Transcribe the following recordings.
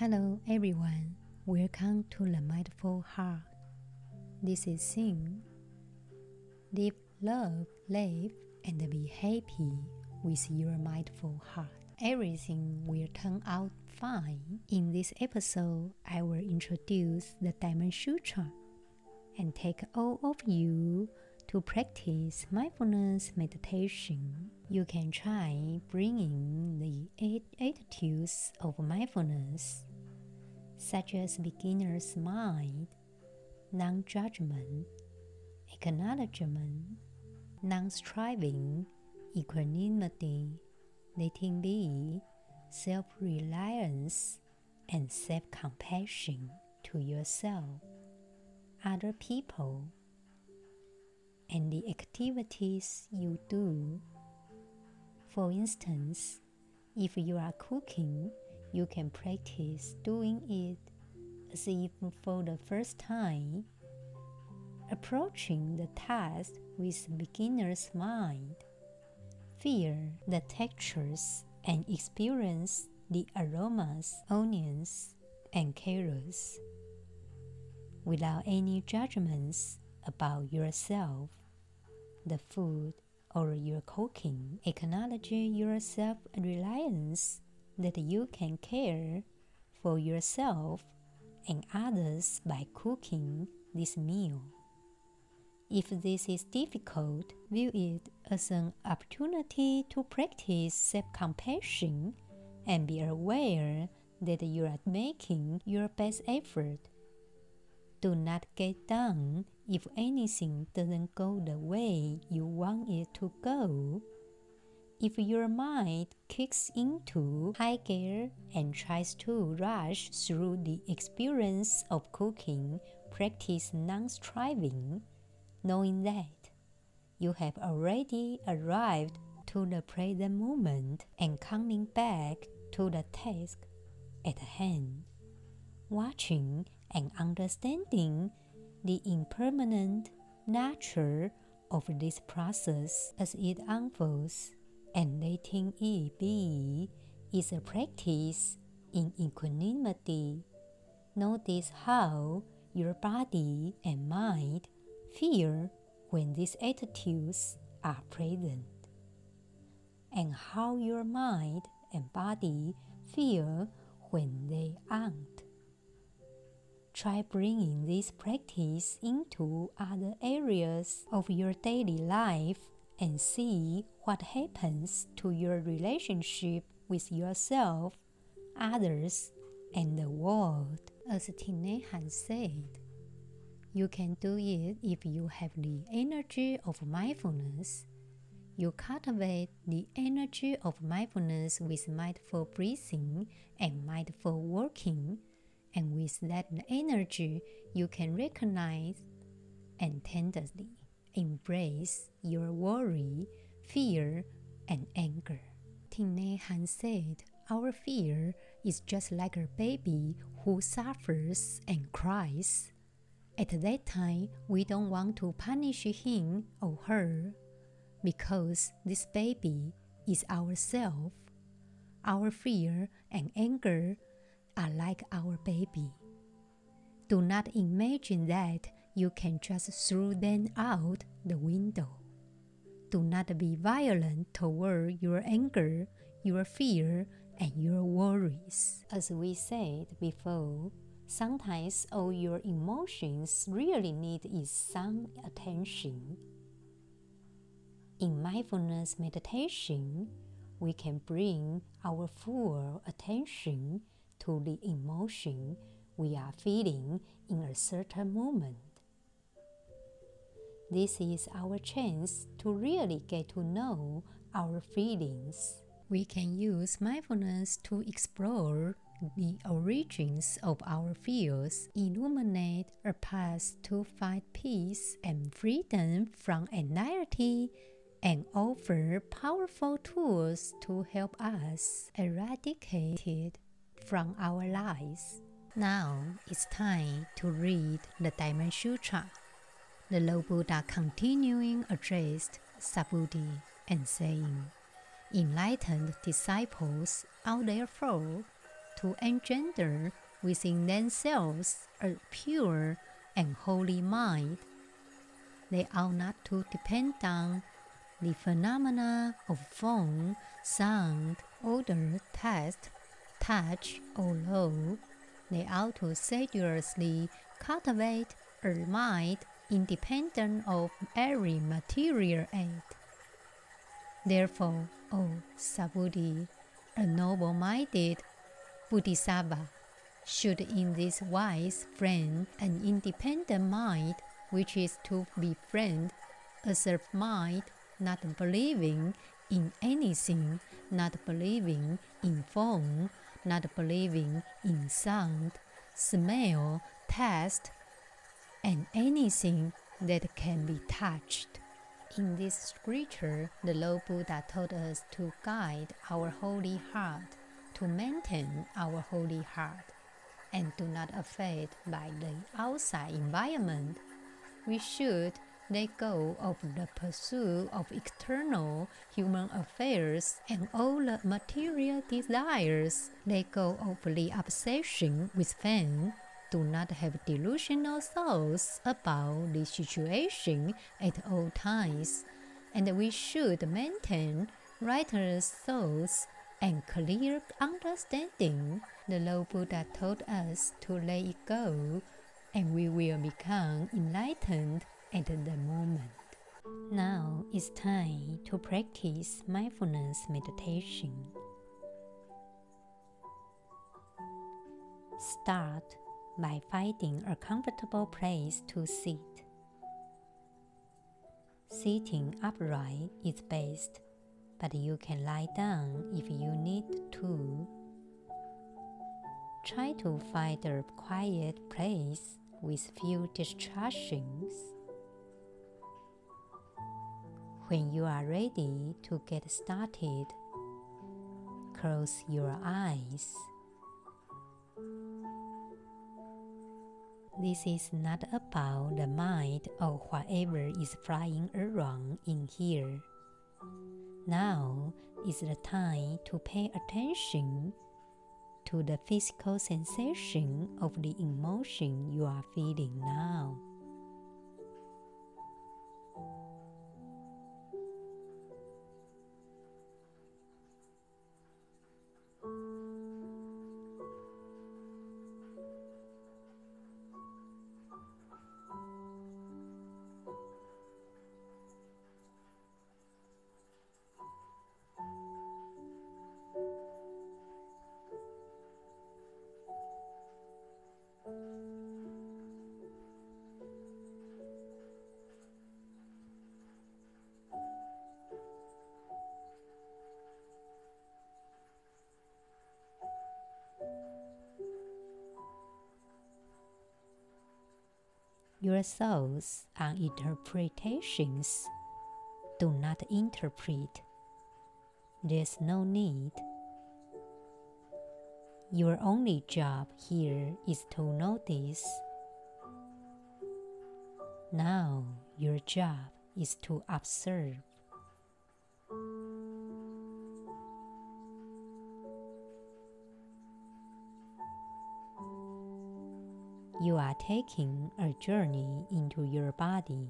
Hello, everyone. Welcome to the Mindful Heart. This is Xin. Live, love, live, and be happy with your mindful heart. Everything will turn out fine. In this episode, I will introduce the Diamond Sutra and take all of you to practice mindfulness meditation. You can try bringing the eight attitudes of mindfulness such as beginner's mind, non judgment, acknowledgement, non striving, equanimity, letting be, self reliance, and self compassion to yourself, other people, and the activities you do. For instance, if you are cooking, you can practice doing it as if for the first time, approaching the task with beginner's mind. Feel the textures and experience the aromas, onions, and carrots without any judgments about yourself, the food, or your cooking. Acknowledge your self reliance that you can care for yourself and others by cooking this meal. If this is difficult, view it as an opportunity to practice self compassion and be aware that you are making your best effort. Do not get down if anything doesn't go the way you want it to go if your mind kicks into high gear and tries to rush through the experience of cooking, practice non striving, knowing that you have already arrived to the present moment and coming back to the task at hand, watching and understanding the impermanent nature of this process as it unfolds and letting it be is a practice in equanimity. Notice how your body and mind feel when these attitudes are present, and how your mind and body feel when they aren't. Try bringing this practice into other areas of your daily life and see what happens to your relationship with yourself, others, and the world. As Hanh said, you can do it if you have the energy of mindfulness. You cultivate the energy of mindfulness with mindful breathing and mindful working, and with that energy, you can recognize and tenderly embrace your worry, fear, and anger. Nhat Hanh said, Our fear is just like a baby who suffers and cries. At that time, we don't want to punish him or her because this baby is ourself. Our fear and anger are like our baby. Do not imagine that you can just throw them out the window. Do not be violent toward your anger, your fear, and your worries. As we said before, sometimes all your emotions really need is some attention. In mindfulness meditation, we can bring our full attention to the emotion we are feeling in a certain moment. This is our chance to really get to know our feelings. We can use mindfulness to explore the origins of our fears, illuminate a path to find peace and freedom from anxiety, and offer powerful tools to help us eradicate it from our lives. Now it's time to read the Diamond Sutra the Lord Buddha continuing addressed Subhuti and saying, Enlightened disciples are therefore to engender within themselves a pure and holy mind. They are not to depend on the phenomena of form, sound, odor, taste, touch, or law. They are to sedulously cultivate a mind independent of every material aid. Therefore, O Subhuti, a noble minded Bodhisattva, should in this wise friend an independent mind which is to befriend a self mind not believing in anything, not believing in form, not believing in sound, smell, taste, and anything that can be touched. In this scripture, the Lord Buddha told us to guide our holy heart, to maintain our holy heart, and do not affect by the outside environment. We should let go of the pursuit of external human affairs and all the material desires. Let go of the obsession with fame. Do not have delusional thoughts about the situation at all times. And we should maintain righteous thoughts and clear understanding. The Lord Buddha told us to let it go, and we will become enlightened at the moment. Now it's time to practice mindfulness meditation. Start by finding a comfortable place to sit. Sitting upright is best, but you can lie down if you need to. Try to find a quiet place with few distractions. When you are ready to get started, close your eyes. This is not about the mind or whatever is flying around in here. Now is the time to pay attention to the physical sensation of the emotion you are feeling now. Your thoughts and interpretations do not interpret. There's no need. Your only job here is to notice. Now, your job is to observe. You are taking a journey into your body.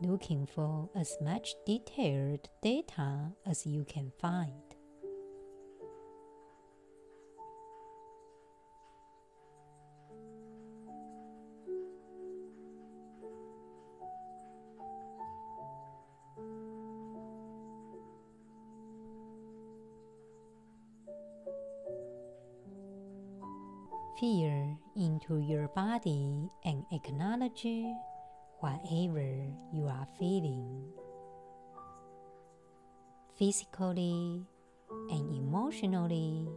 Looking for as much detailed data as you can find. Feel into your body and acknowledge whatever you are feeling, physically and emotionally.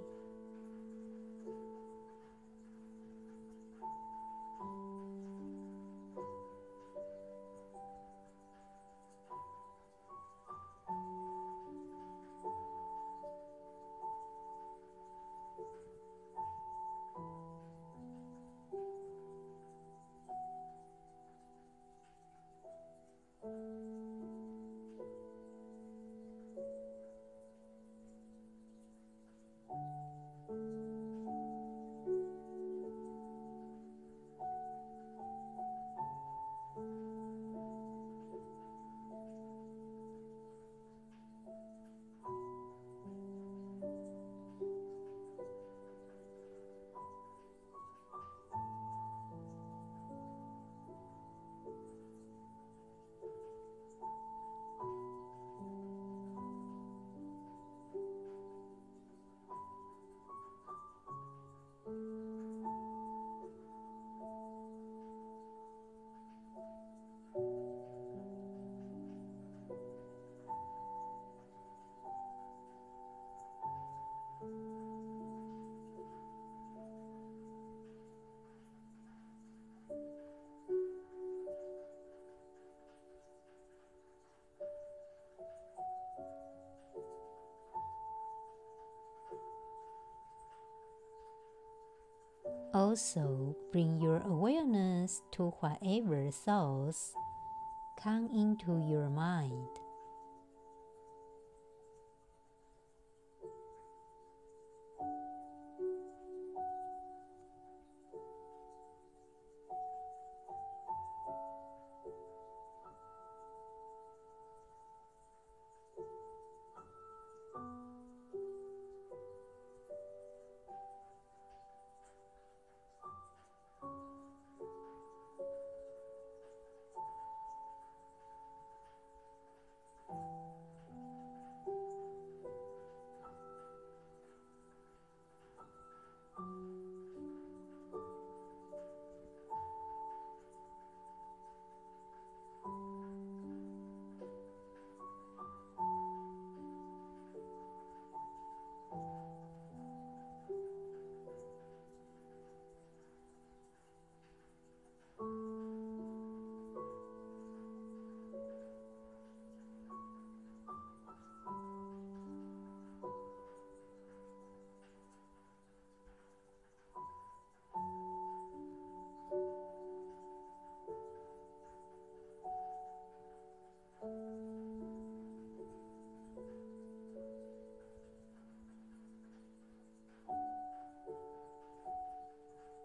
Also, bring your awareness to whatever thoughts come into your mind.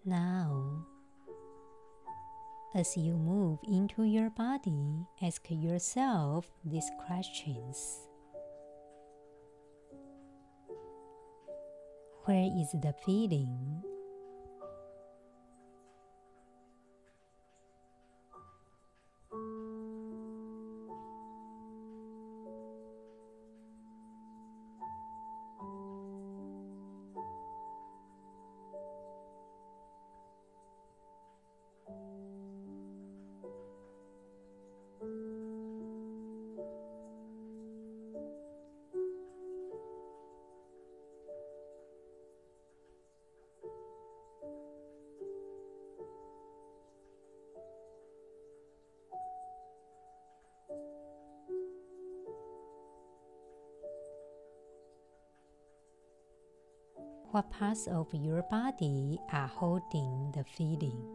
Now, as you move into your body, ask yourself these questions Where is the feeling? What parts of your body are holding the feeling?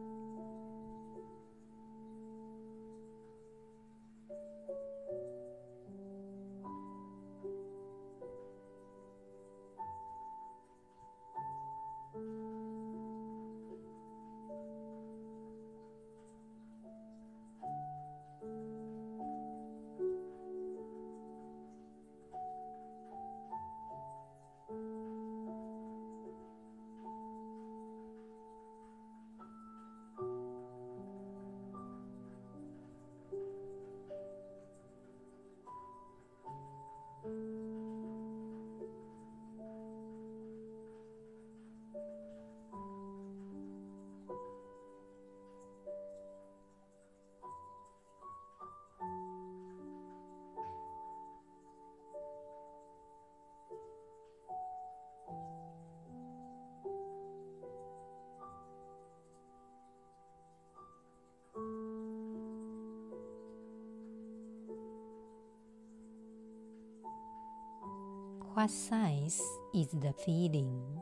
What size is the feeling?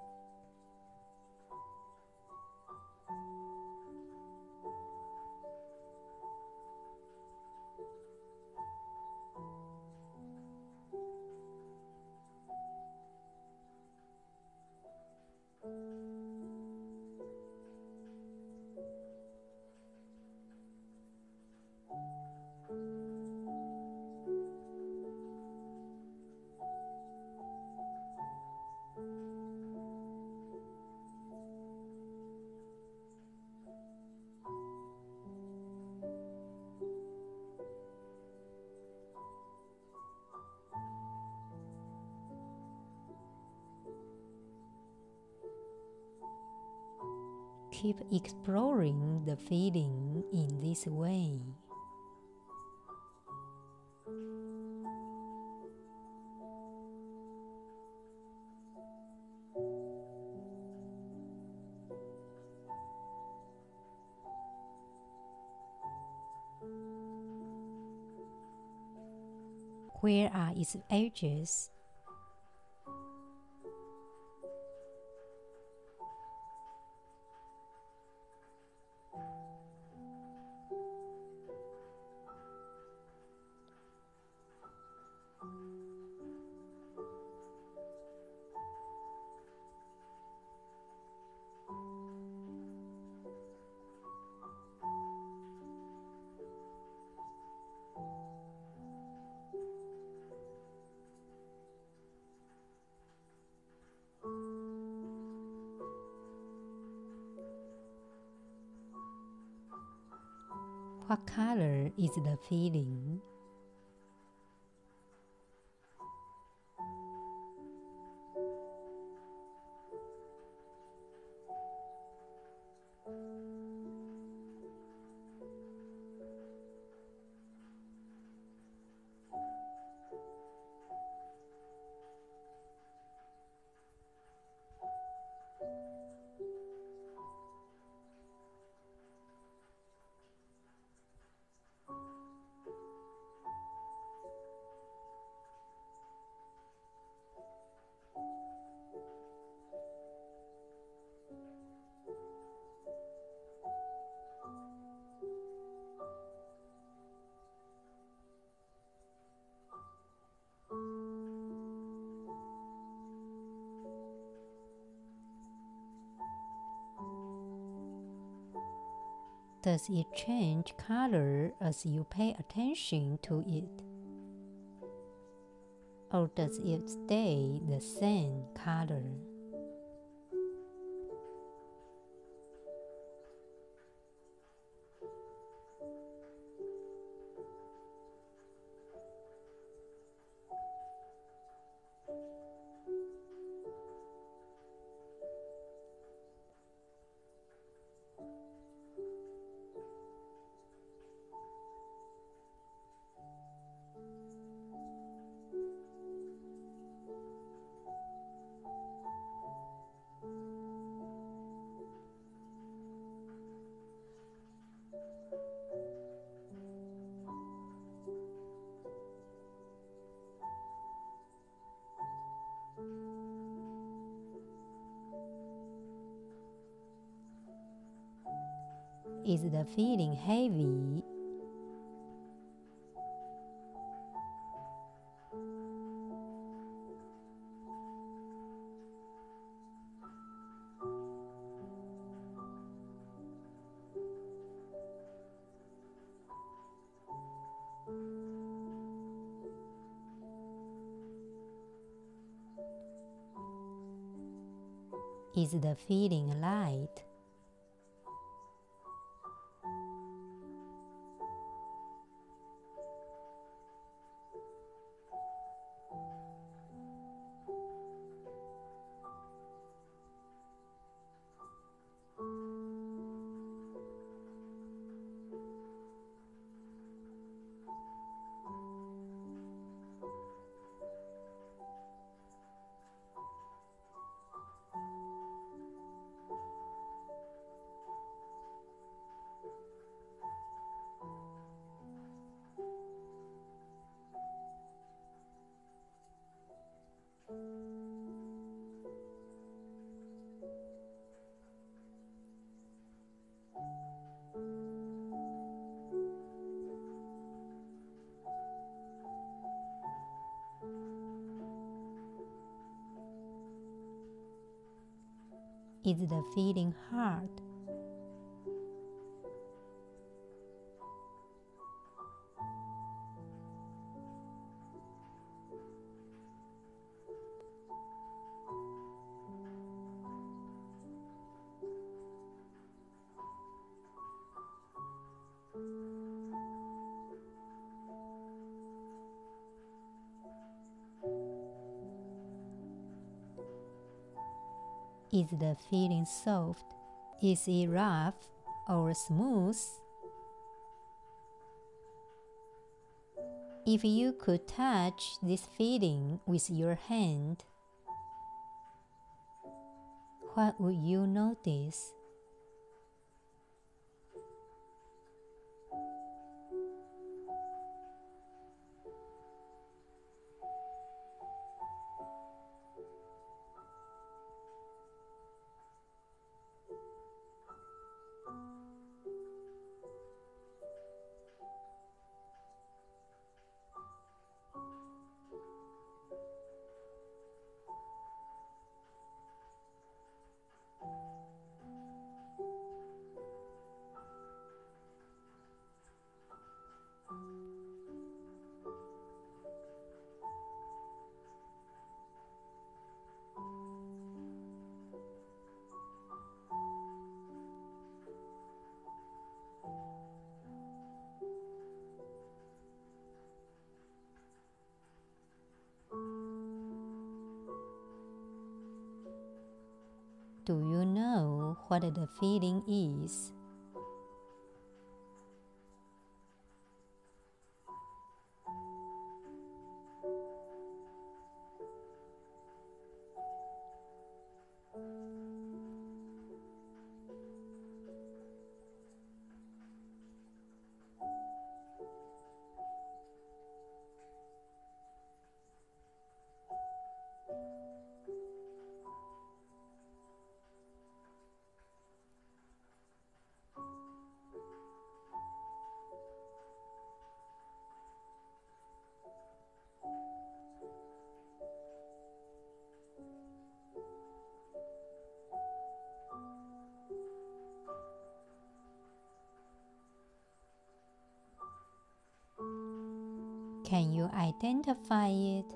Keep exploring the feeling in this way. Where are its edges? Is the feeling? Does it change color as you pay attention to it? Or does it stay the same color? Is the feeling heavy? Is the feeling light? Is the feeling hard? Is the feeling soft? Is it rough or smooth? If you could touch this feeling with your hand, what would you notice? Do you know what the feeling is? Can you identify it?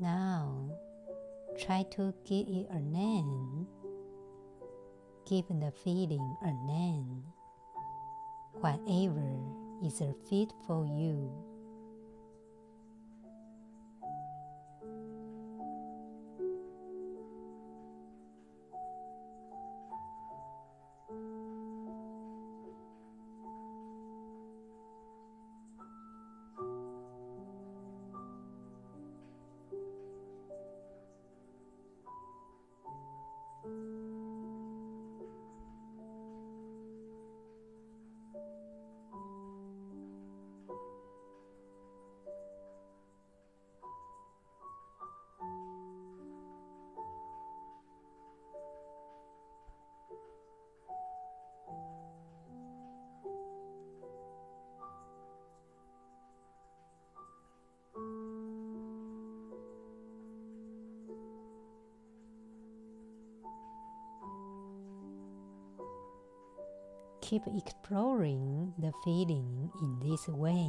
Now, try to give it a name. Give the feeling a name. Whatever is a fit for you. Keep exploring the feeling in this way.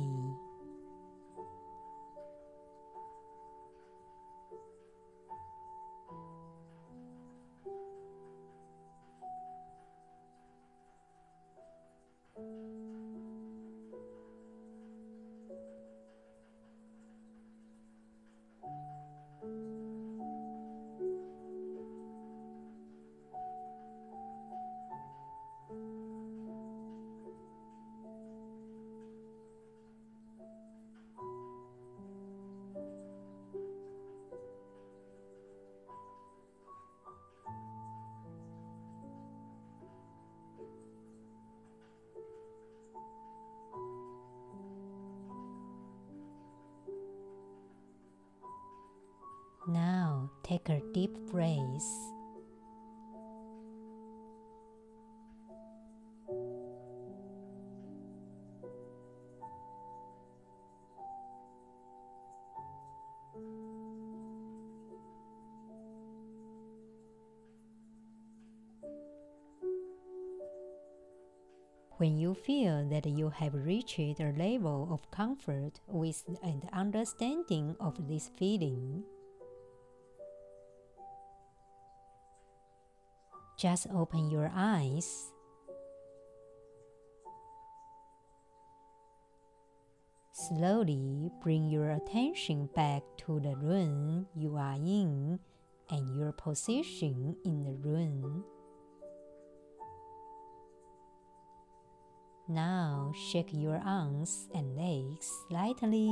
Now take a deep breath. When you feel that you have reached a level of comfort with and understanding of this feeling, just open your eyes. Slowly bring your attention back to the room you are in and your position in the room. Now shake your arms and legs slightly.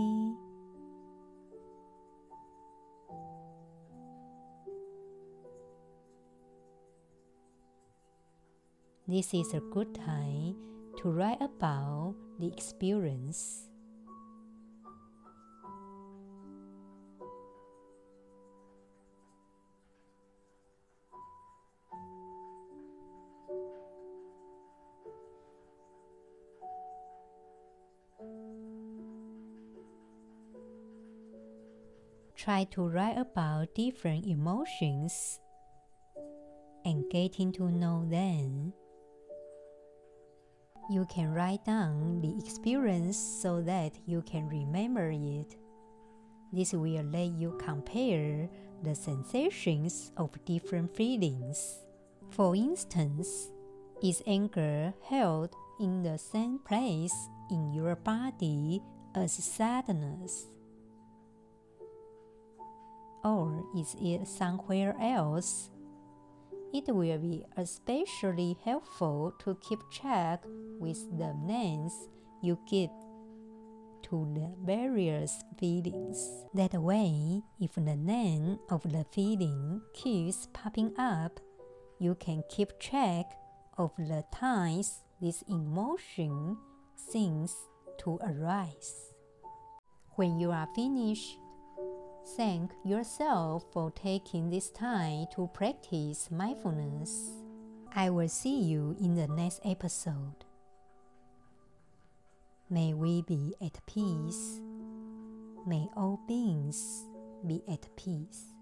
This is a good time to write about the experience. try to write about different emotions and getting to know them. You can write down the experience so that you can remember it. This will let you compare the sensations of different feelings. For instance, is anger held in the same place in your body as sadness? Or is it somewhere else? It will be especially helpful to keep track with the names you give to the various feelings. That way, if the name of the feeling keeps popping up, you can keep track of the times this emotion seems to arise. When you are finished, thank yourself for taking this time to practice mindfulness. I will see you in the next episode. May we be at peace. May all beings be at peace.